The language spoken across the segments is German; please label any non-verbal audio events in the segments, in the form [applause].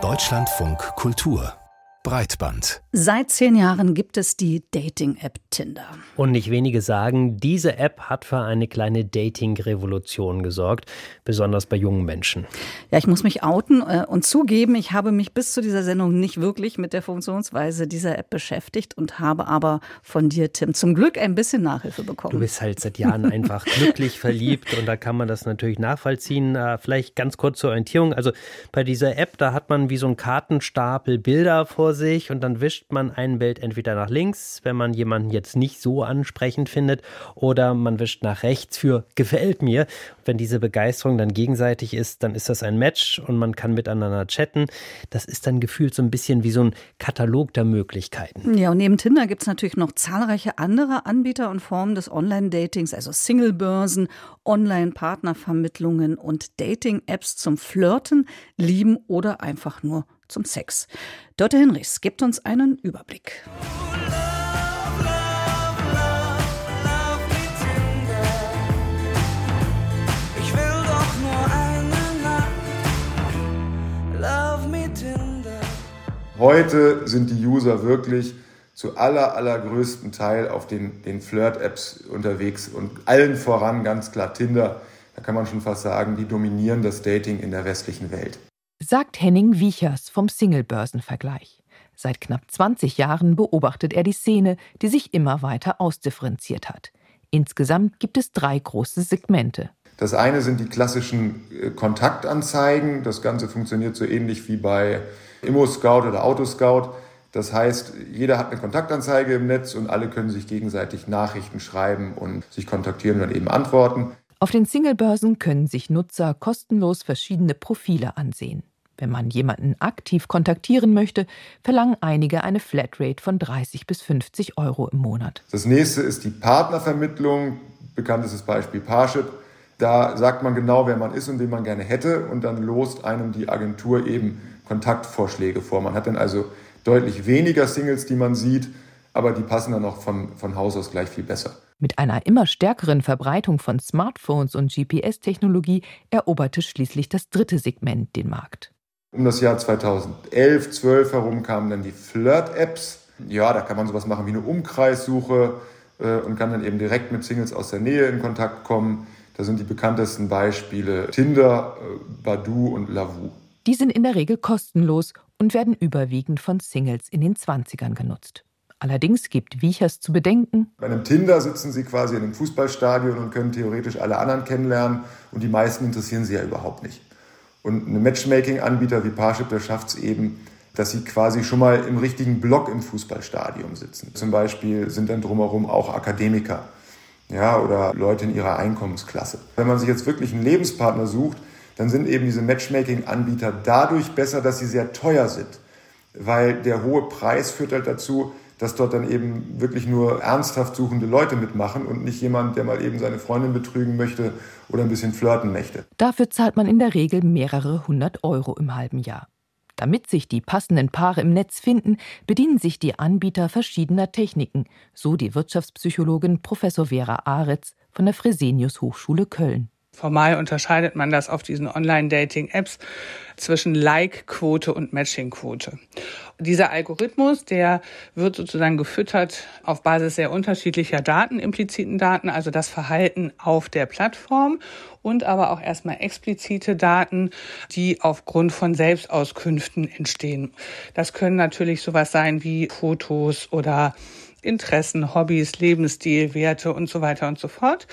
Deutschlandfunk Kultur Breitband. Seit zehn Jahren gibt es die Dating-App Tinder. Und nicht wenige sagen, diese App hat für eine kleine Dating-Revolution gesorgt, besonders bei jungen Menschen. Ja, ich muss mich outen äh, und zugeben, ich habe mich bis zu dieser Sendung nicht wirklich mit der Funktionsweise dieser App beschäftigt und habe aber von dir, Tim, zum Glück ein bisschen Nachhilfe bekommen. Du bist halt seit Jahren einfach [laughs] glücklich verliebt und da kann man das natürlich nachvollziehen. Äh, vielleicht ganz kurz zur Orientierung. Also bei dieser App, da hat man wie so ein Kartenstapel Bilder vor sich und dann wischt man ein Bild entweder nach links, wenn man jemanden jetzt nicht so ansprechend findet, oder man wischt nach rechts für gefällt mir. Wenn diese Begeisterung dann gegenseitig ist, dann ist das ein Match und man kann miteinander chatten. Das ist dann gefühlt so ein bisschen wie so ein Katalog der Möglichkeiten. Ja, und neben Tinder gibt es natürlich noch zahlreiche andere Anbieter und Formen des Online-Datings, also Singlebörsen, Online-Partnervermittlungen und Dating-Apps zum Flirten, Lieben oder einfach nur zum Sex. Dörte Hinrichs gibt uns einen Überblick. Heute sind die User wirklich zu aller, allergrößten Teil auf den, den Flirt-Apps unterwegs und allen voran ganz klar Tinder. Da kann man schon fast sagen, die dominieren das Dating in der westlichen Welt sagt Henning Wiechers vom Singlebörsenvergleich. Seit knapp 20 Jahren beobachtet er die Szene, die sich immer weiter ausdifferenziert hat. Insgesamt gibt es drei große Segmente. Das eine sind die klassischen äh, Kontaktanzeigen. Das Ganze funktioniert so ähnlich wie bei Immo-Scout oder Autoscout. Das heißt, jeder hat eine Kontaktanzeige im Netz und alle können sich gegenseitig Nachrichten schreiben und sich kontaktieren und dann eben antworten. Auf den Singlebörsen können sich Nutzer kostenlos verschiedene Profile ansehen. Wenn man jemanden aktiv kontaktieren möchte, verlangen einige eine Flatrate von 30 bis 50 Euro im Monat. Das nächste ist die Partnervermittlung. Bekanntestes Beispiel Parship. Da sagt man genau, wer man ist und wen man gerne hätte und dann lost einem die Agentur eben Kontaktvorschläge vor. Man hat dann also deutlich weniger Singles, die man sieht, aber die passen dann auch von, von Haus aus gleich viel besser. Mit einer immer stärkeren Verbreitung von Smartphones und GPS-Technologie eroberte schließlich das dritte Segment den Markt. Um das Jahr 2011, 12 herum kamen dann die Flirt-Apps. Ja, da kann man sowas machen wie eine Umkreissuche äh, und kann dann eben direkt mit Singles aus der Nähe in Kontakt kommen. Da sind die bekanntesten Beispiele Tinder, äh, Badu und Lavu. Die sind in der Regel kostenlos und werden überwiegend von Singles in den 20ern genutzt. Allerdings gibt Wiechers zu bedenken. Bei einem Tinder sitzen Sie quasi in einem Fußballstadion und können theoretisch alle anderen kennenlernen und die meisten interessieren Sie ja überhaupt nicht. Und ein Matchmaking-Anbieter wie Parship, der schafft es eben, dass sie quasi schon mal im richtigen Block im Fußballstadion sitzen. Zum Beispiel sind dann drumherum auch Akademiker ja, oder Leute in ihrer Einkommensklasse. Wenn man sich jetzt wirklich einen Lebenspartner sucht, dann sind eben diese Matchmaking-Anbieter dadurch besser, dass sie sehr teuer sind. Weil der hohe Preis führt halt dazu, dass dort dann eben wirklich nur ernsthaft suchende Leute mitmachen und nicht jemand, der mal eben seine Freundin betrügen möchte oder ein bisschen flirten möchte. Dafür zahlt man in der Regel mehrere hundert Euro im halben Jahr. Damit sich die passenden Paare im Netz finden, bedienen sich die Anbieter verschiedener Techniken, so die Wirtschaftspsychologin Professor Vera Aretz von der Fresenius Hochschule Köln. Formal unterscheidet man das auf diesen Online-Dating-Apps zwischen Like-Quote und Matching-Quote. Dieser Algorithmus, der wird sozusagen gefüttert auf Basis sehr unterschiedlicher Daten, impliziten Daten, also das Verhalten auf der Plattform und aber auch erstmal explizite Daten, die aufgrund von Selbstauskünften entstehen. Das können natürlich sowas sein wie Fotos oder Interessen, Hobbys, Lebensstil, Werte und so weiter und so fort.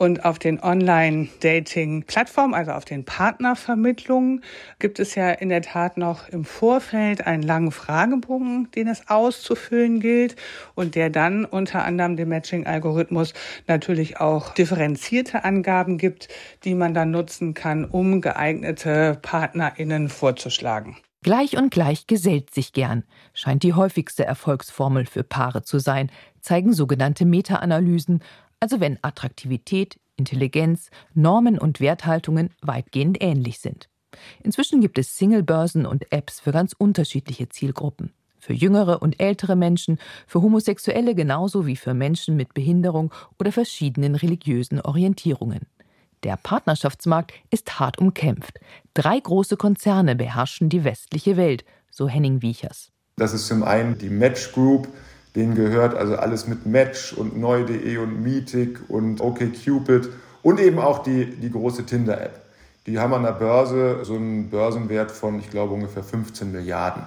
Und auf den Online-Dating-Plattformen, also auf den Partnervermittlungen, gibt es ja in der Tat noch im Vorfeld einen langen Fragebogen, den es auszufüllen gilt und der dann unter anderem dem Matching-Algorithmus natürlich auch differenzierte Angaben gibt, die man dann nutzen kann, um geeignete PartnerInnen vorzuschlagen. Gleich und gleich gesellt sich gern, scheint die häufigste Erfolgsformel für Paare zu sein, zeigen sogenannte Meta-Analysen, also wenn Attraktivität, Intelligenz, Normen und Werthaltungen weitgehend ähnlich sind. Inzwischen gibt es Singlebörsen und Apps für ganz unterschiedliche Zielgruppen. Für jüngere und ältere Menschen, für Homosexuelle genauso wie für Menschen mit Behinderung oder verschiedenen religiösen Orientierungen. Der Partnerschaftsmarkt ist hart umkämpft. Drei große Konzerne beherrschen die westliche Welt, so Henning Wiechers. Das ist zum einen die Match Group, denen gehört also alles mit Match und neu.de und Meetic und OkCupid und eben auch die, die große Tinder-App. Die haben an der Börse so einen Börsenwert von, ich glaube, ungefähr 15 Milliarden.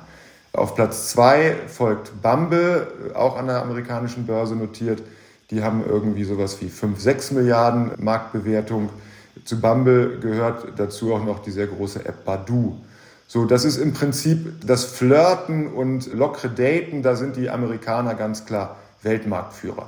Auf Platz zwei folgt Bumble, auch an der amerikanischen Börse notiert. Die haben irgendwie sowas wie 5, 6 Milliarden Marktbewertung. Zu Bumble gehört dazu auch noch die sehr große App Badu. So, das ist im Prinzip das Flirten und lockere Daten, da sind die Amerikaner ganz klar Weltmarktführer.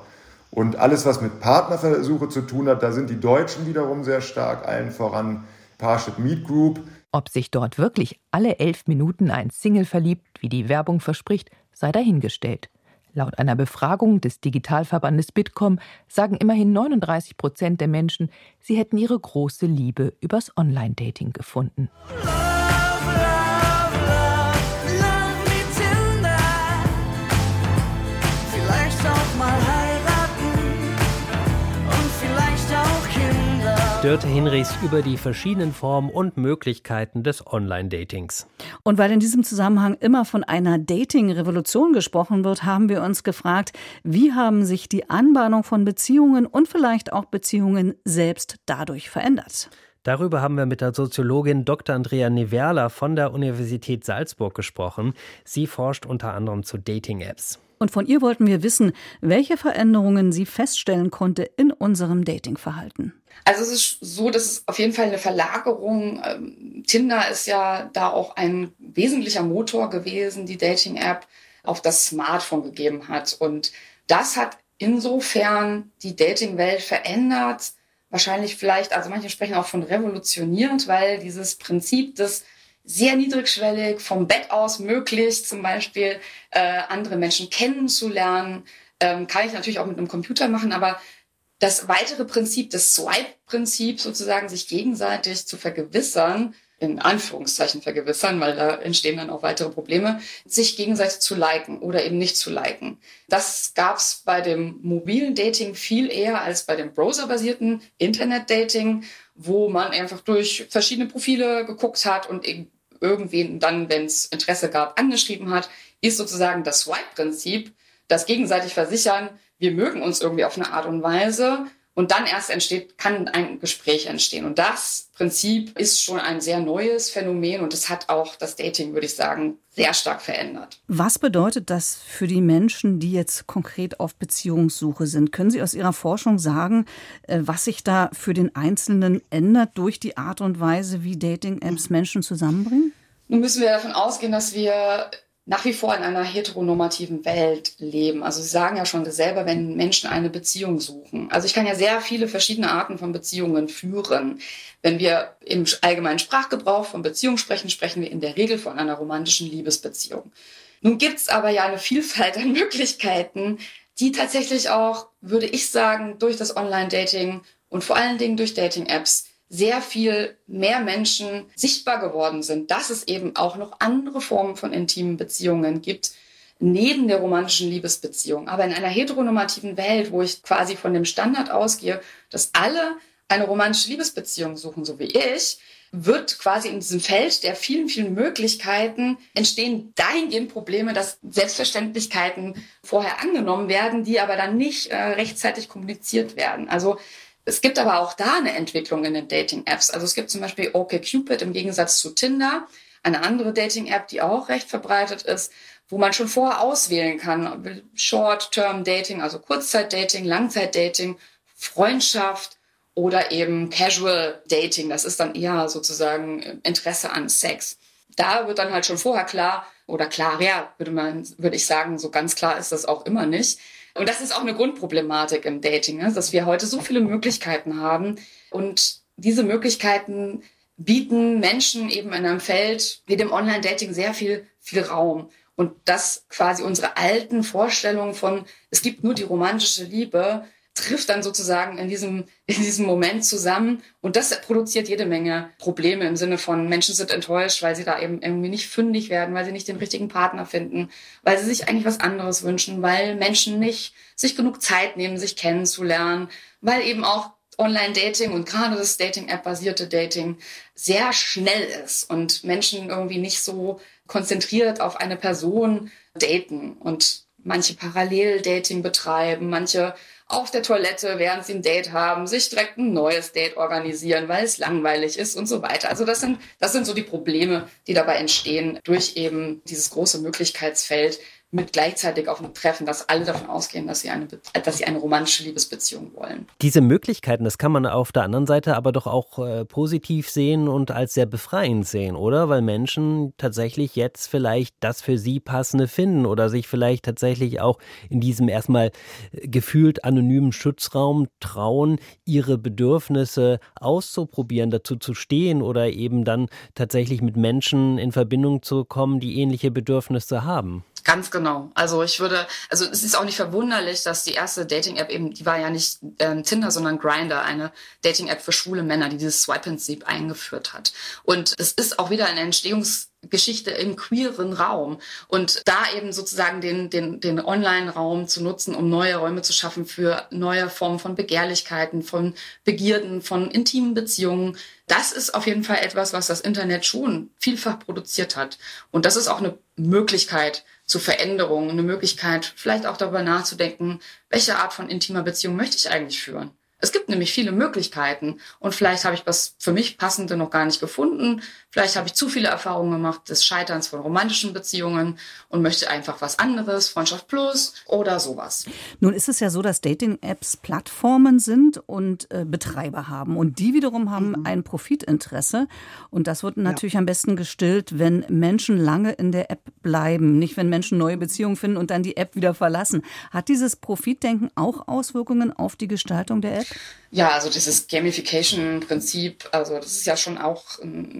Und alles, was mit Partnerversuche zu tun hat, da sind die Deutschen wiederum sehr stark, allen voran Parship Meet Group. Ob sich dort wirklich alle elf Minuten ein Single verliebt, wie die Werbung verspricht, sei dahingestellt. Laut einer Befragung des Digitalverbandes Bitkom sagen immerhin 39 Prozent der Menschen, sie hätten ihre große Liebe übers Online-Dating gefunden. Dörte Hinrichs über die verschiedenen Formen und Möglichkeiten des Online-Datings. Und weil in diesem Zusammenhang immer von einer Dating-Revolution gesprochen wird, haben wir uns gefragt, wie haben sich die Anbahnung von Beziehungen und vielleicht auch Beziehungen selbst dadurch verändert? Darüber haben wir mit der Soziologin Dr. Andrea Neverla von der Universität Salzburg gesprochen. Sie forscht unter anderem zu Dating-Apps. Und von ihr wollten wir wissen, welche Veränderungen sie feststellen konnte in unserem Datingverhalten. Also es ist so, dass es auf jeden Fall eine Verlagerung. Ähm, Tinder ist ja da auch ein wesentlicher Motor gewesen, die Dating-App auf das Smartphone gegeben hat. Und das hat insofern die Dating-Welt verändert. Wahrscheinlich vielleicht, also manche sprechen auch von revolutionierend, weil dieses Prinzip des sehr niedrigschwellig vom Bett aus möglich, zum Beispiel äh, andere Menschen kennenzulernen, ähm, kann ich natürlich auch mit einem Computer machen, aber das weitere Prinzip, das Swipe-Prinzip sozusagen, sich gegenseitig zu vergewissern, in Anführungszeichen vergewissern, weil da entstehen dann auch weitere Probleme, sich gegenseitig zu liken oder eben nicht zu liken. Das gab es bei dem mobilen Dating viel eher als bei dem browserbasierten Internet-Dating, wo man einfach durch verschiedene Profile geguckt hat und irgendwen dann, wenn es Interesse gab, angeschrieben hat, ist sozusagen das Swipe-Prinzip, das gegenseitig versichern, wir mögen uns irgendwie auf eine Art und Weise. Und dann erst entsteht, kann ein Gespräch entstehen. Und das Prinzip ist schon ein sehr neues Phänomen und es hat auch das Dating, würde ich sagen, sehr stark verändert. Was bedeutet das für die Menschen, die jetzt konkret auf Beziehungssuche sind? Können Sie aus Ihrer Forschung sagen, äh, was sich da für den Einzelnen ändert durch die Art und Weise, wie Dating-Apps Menschen zusammenbringen? Nun müssen wir davon ausgehen, dass wir nach wie vor in einer heteronormativen Welt leben. Also Sie sagen ja schon selber, wenn Menschen eine Beziehung suchen. Also ich kann ja sehr viele verschiedene Arten von Beziehungen führen. Wenn wir im allgemeinen Sprachgebrauch von Beziehung sprechen, sprechen wir in der Regel von einer romantischen Liebesbeziehung. Nun gibt es aber ja eine Vielfalt an [laughs] Möglichkeiten, die tatsächlich auch, würde ich sagen, durch das Online-Dating und vor allen Dingen durch Dating-Apps sehr viel mehr Menschen sichtbar geworden sind, dass es eben auch noch andere Formen von intimen Beziehungen gibt, neben der romantischen Liebesbeziehung. Aber in einer heteronormativen Welt, wo ich quasi von dem Standard ausgehe, dass alle eine romantische Liebesbeziehung suchen, so wie ich, wird quasi in diesem Feld der vielen, vielen Möglichkeiten entstehen dahingehend Probleme, dass Selbstverständlichkeiten vorher angenommen werden, die aber dann nicht äh, rechtzeitig kommuniziert werden. Also es gibt aber auch da eine Entwicklung in den Dating-Apps. Also es gibt zum Beispiel OkCupid im Gegensatz zu Tinder, eine andere Dating-App, die auch recht verbreitet ist, wo man schon vorher auswählen kann, Short-Term-Dating, also Kurzzeit-Dating, Langzeit-Dating, Freundschaft oder eben Casual-Dating. Das ist dann eher sozusagen Interesse an Sex. Da wird dann halt schon vorher klar, oder klar, ja, würde man, würde ich sagen, so ganz klar ist das auch immer nicht und das ist auch eine Grundproblematik im Dating, ne? dass wir heute so viele Möglichkeiten haben und diese Möglichkeiten bieten Menschen eben in einem Feld wie dem Online-Dating sehr viel, viel Raum. Und dass quasi unsere alten Vorstellungen von, es gibt nur die romantische Liebe, trifft dann sozusagen in diesem, [laughs] in diesem Moment zusammen. Und das produziert jede Menge Probleme im Sinne von Menschen sind enttäuscht, weil sie da eben irgendwie nicht fündig werden, weil sie nicht den richtigen Partner finden, weil sie sich eigentlich was anderes wünschen, weil Menschen nicht sich genug Zeit nehmen, sich kennenzulernen, weil eben auch Online-Dating und gerade das Dating-App-basierte Dating sehr schnell ist und Menschen irgendwie nicht so konzentriert auf eine Person daten und manche Parallel-Dating betreiben, manche auf der Toilette, während sie ein Date haben, sich direkt ein neues Date organisieren, weil es langweilig ist und so weiter. Also das sind, das sind so die Probleme, die dabei entstehen durch eben dieses große Möglichkeitsfeld, mit gleichzeitig auf einem Treffen, dass alle davon ausgehen, dass sie eine, dass sie eine romantische Liebesbeziehung wollen. Diese Möglichkeiten, das kann man auf der anderen Seite aber doch auch äh, positiv sehen und als sehr befreiend sehen, oder? Weil Menschen tatsächlich jetzt vielleicht das für sie passende finden oder sich vielleicht tatsächlich auch in diesem erstmal äh, gefühlt anonymen Schutzraum trauen, ihre Bedürfnisse auszuprobieren, dazu zu stehen oder eben dann tatsächlich mit Menschen in Verbindung zu kommen, die ähnliche Bedürfnisse haben. Ganz genau. Also ich würde, also es ist auch nicht verwunderlich, dass die erste Dating-App eben, die war ja nicht ähm, Tinder, sondern Grinder, eine Dating-App für schwule Männer, die dieses Swipe-Prinzip eingeführt hat. Und es ist auch wieder eine Entstehungsgeschichte im queeren Raum. Und da eben sozusagen den, den, den Online-Raum zu nutzen, um neue Räume zu schaffen für neue Formen von Begehrlichkeiten, von Begierden, von intimen Beziehungen, das ist auf jeden Fall etwas, was das Internet schon vielfach produziert hat. Und das ist auch eine Möglichkeit zu Veränderungen, eine Möglichkeit, vielleicht auch darüber nachzudenken, welche Art von intimer Beziehung möchte ich eigentlich führen. Es gibt nämlich viele Möglichkeiten und vielleicht habe ich was für mich passende noch gar nicht gefunden. Vielleicht habe ich zu viele Erfahrungen gemacht des Scheiterns von romantischen Beziehungen und möchte einfach was anderes, Freundschaft plus oder sowas. Nun ist es ja so, dass Dating-Apps Plattformen sind und äh, Betreiber haben und die wiederum haben mhm. ein Profitinteresse und das wird natürlich ja. am besten gestillt, wenn Menschen lange in der App bleiben, nicht wenn Menschen neue Beziehungen finden und dann die App wieder verlassen. Hat dieses Profitdenken auch Auswirkungen auf die Gestaltung der App? Ja, also dieses Gamification-Prinzip, also das ist ja schon auch,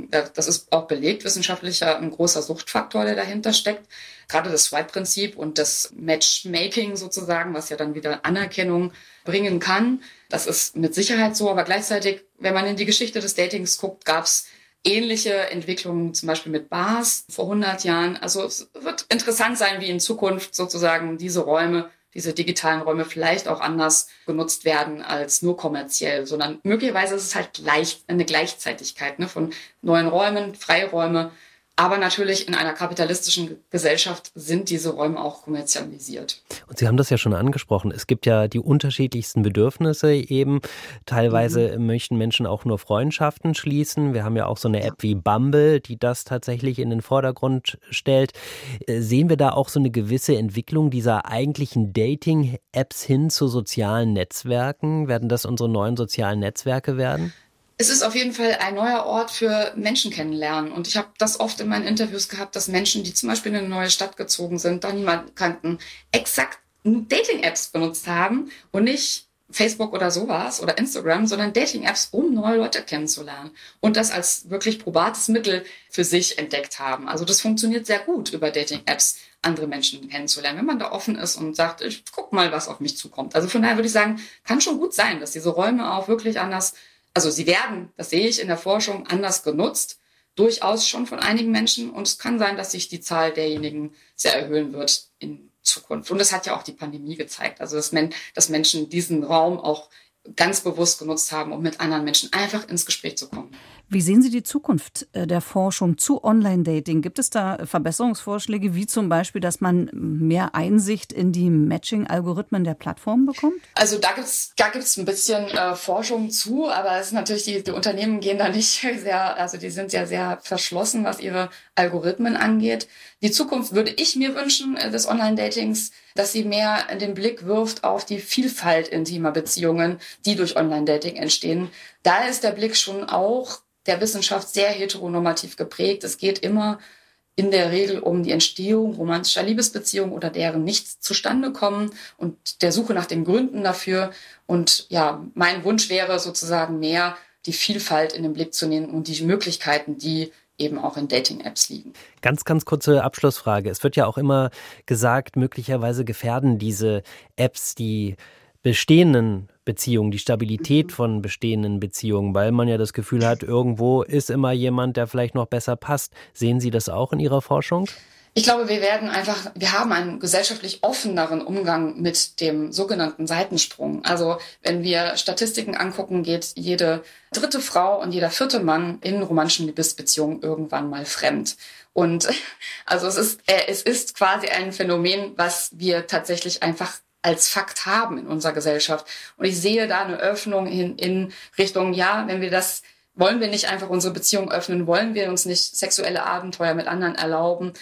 das ist auch belegt wissenschaftlicher, ein großer Suchtfaktor, der dahinter steckt. Gerade das Swipe-Prinzip und das Matchmaking sozusagen, was ja dann wieder Anerkennung bringen kann, das ist mit Sicherheit so. Aber gleichzeitig, wenn man in die Geschichte des Datings guckt, gab es ähnliche Entwicklungen, zum Beispiel mit Bars vor 100 Jahren. Also es wird interessant sein, wie in Zukunft sozusagen diese Räume diese digitalen Räume vielleicht auch anders genutzt werden als nur kommerziell, sondern möglicherweise ist es halt gleich, eine Gleichzeitigkeit ne, von neuen Räumen, Freiräume, aber natürlich in einer kapitalistischen Gesellschaft sind diese Räume auch kommerzialisiert. Und Sie haben das ja schon angesprochen. Es gibt ja die unterschiedlichsten Bedürfnisse eben. Teilweise mhm. möchten Menschen auch nur Freundschaften schließen. Wir haben ja auch so eine App wie Bumble, die das tatsächlich in den Vordergrund stellt. Äh, sehen wir da auch so eine gewisse Entwicklung dieser eigentlichen Dating-Apps hin zu sozialen Netzwerken? Werden das unsere neuen sozialen Netzwerke werden? Es ist auf jeden Fall ein neuer Ort für Menschen kennenlernen. Und ich habe das oft in meinen Interviews gehabt, dass Menschen, die zum Beispiel in eine neue Stadt gezogen sind, da niemanden kannten, exakt Dating-Apps benutzt haben und nicht Facebook oder sowas oder Instagram, sondern Dating-Apps, um neue Leute kennenzulernen und das als wirklich probates Mittel für sich entdeckt haben. Also das funktioniert sehr gut über Dating-Apps, andere Menschen kennenzulernen, wenn man da offen ist und sagt, ich guck mal, was auf mich zukommt. Also von daher würde ich sagen, kann schon gut sein, dass diese Räume auch wirklich anders also sie werden, das sehe ich in der Forschung, anders genutzt, durchaus schon von einigen Menschen. Und es kann sein, dass sich die Zahl derjenigen sehr erhöhen wird in Zukunft. Und das hat ja auch die Pandemie gezeigt. Also dass, Men dass Menschen diesen Raum auch ganz bewusst genutzt haben, um mit anderen Menschen einfach ins Gespräch zu kommen. Wie sehen Sie die Zukunft äh, der Forschung zu Online-Dating? Gibt es da Verbesserungsvorschläge, wie zum Beispiel, dass man mehr Einsicht in die Matching-Algorithmen der Plattformen bekommt? Also da gibt es da gibt's ein bisschen äh, Forschung zu, aber es ist natürlich, die, die Unternehmen gehen da nicht [laughs] sehr, also die sind ja sehr verschlossen, was ihre Algorithmen angeht. Die Zukunft würde ich mir wünschen äh, des Online-Datings, dass sie mehr den Blick wirft auf die Vielfalt intimer Beziehungen, die durch Online-Dating entstehen. Da ist der Blick schon auch der Wissenschaft sehr heteronormativ geprägt. Es geht immer in der Regel um die Entstehung romantischer Liebesbeziehungen oder deren nichts zustande kommen und der Suche nach den Gründen dafür. Und ja, mein Wunsch wäre sozusagen mehr die Vielfalt in den Blick zu nehmen und die Möglichkeiten, die eben auch in Dating-Apps liegen. Ganz, ganz kurze Abschlussfrage. Es wird ja auch immer gesagt, möglicherweise gefährden diese Apps die bestehenden Beziehungen, die Stabilität mhm. von bestehenden Beziehungen, weil man ja das Gefühl hat, irgendwo ist immer jemand, der vielleicht noch besser passt. Sehen Sie das auch in Ihrer Forschung? Ich glaube, wir werden einfach, wir haben einen gesellschaftlich offeneren Umgang mit dem sogenannten Seitensprung. Also wenn wir Statistiken angucken, geht jede dritte Frau und jeder vierte Mann in romantischen Liebesbeziehungen irgendwann mal fremd. Und [laughs] also es ist, äh, es ist quasi ein Phänomen, was wir tatsächlich einfach als Fakt haben in unserer Gesellschaft. Und ich sehe da eine Öffnung in, in Richtung, ja, wenn wir das wollen wir nicht einfach unsere Beziehung öffnen? Wollen wir uns nicht sexuelle Abenteuer mit anderen erlauben?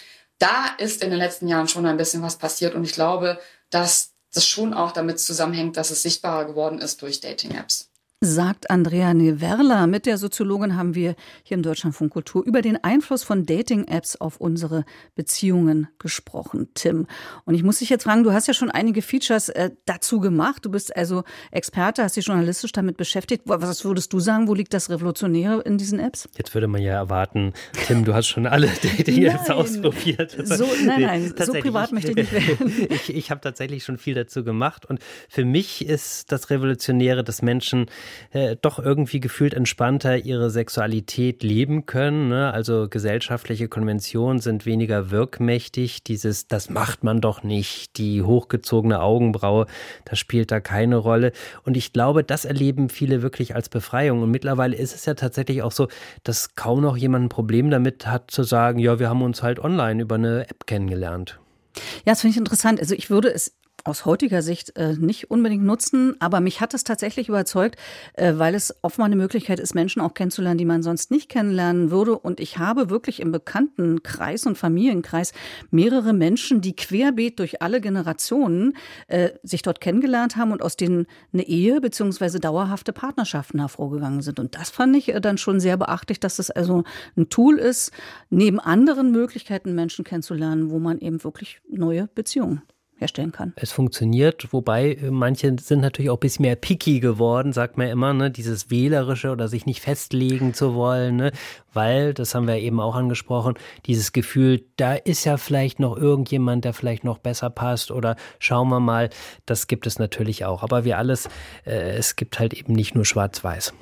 Da ist in den letzten Jahren schon ein bisschen was passiert und ich glaube, dass das schon auch damit zusammenhängt, dass es sichtbarer geworden ist durch Dating-Apps sagt Andrea Neverla. Mit der Soziologin haben wir hier im Deutschlandfunk Kultur über den Einfluss von Dating-Apps auf unsere Beziehungen gesprochen, Tim. Und ich muss dich jetzt fragen, du hast ja schon einige Features äh, dazu gemacht. Du bist also Experte, hast dich journalistisch damit beschäftigt. Was würdest du sagen, wo liegt das Revolutionäre in diesen Apps? Jetzt würde man ja erwarten, Tim, du hast schon alle [laughs] Dating-Apps ausprobiert. So, nein, nein, so privat möchte ich nicht werden. [laughs] ich ich habe tatsächlich schon viel dazu gemacht. Und für mich ist das Revolutionäre, dass Menschen äh, doch irgendwie gefühlt entspannter ihre Sexualität leben können. Ne? Also gesellschaftliche Konventionen sind weniger wirkmächtig. Dieses, das macht man doch nicht, die hochgezogene Augenbraue, das spielt da keine Rolle. Und ich glaube, das erleben viele wirklich als Befreiung. Und mittlerweile ist es ja tatsächlich auch so, dass kaum noch jemand ein Problem damit hat zu sagen, ja, wir haben uns halt online über eine App kennengelernt. Ja, das finde ich interessant. Also ich würde es aus heutiger Sicht äh, nicht unbedingt nutzen, aber mich hat es tatsächlich überzeugt, äh, weil es offenbar eine Möglichkeit ist, Menschen auch kennenzulernen, die man sonst nicht kennenlernen würde. Und ich habe wirklich im Bekanntenkreis und Familienkreis mehrere Menschen, die querbeet durch alle Generationen äh, sich dort kennengelernt haben und aus denen eine Ehe beziehungsweise dauerhafte Partnerschaften hervorgegangen sind. Und das fand ich äh, dann schon sehr beachtlich, dass es also ein Tool ist, neben anderen Möglichkeiten Menschen kennenzulernen, wo man eben wirklich neue Beziehungen herstellen kann. Es funktioniert, wobei äh, manche sind natürlich auch ein bisschen mehr picky geworden, sagt man immer, ne? dieses Wählerische oder sich nicht festlegen zu wollen, ne? weil, das haben wir eben auch angesprochen, dieses Gefühl, da ist ja vielleicht noch irgendjemand, der vielleicht noch besser passt oder schauen wir mal, das gibt es natürlich auch. Aber wie alles, äh, es gibt halt eben nicht nur schwarz-weiß.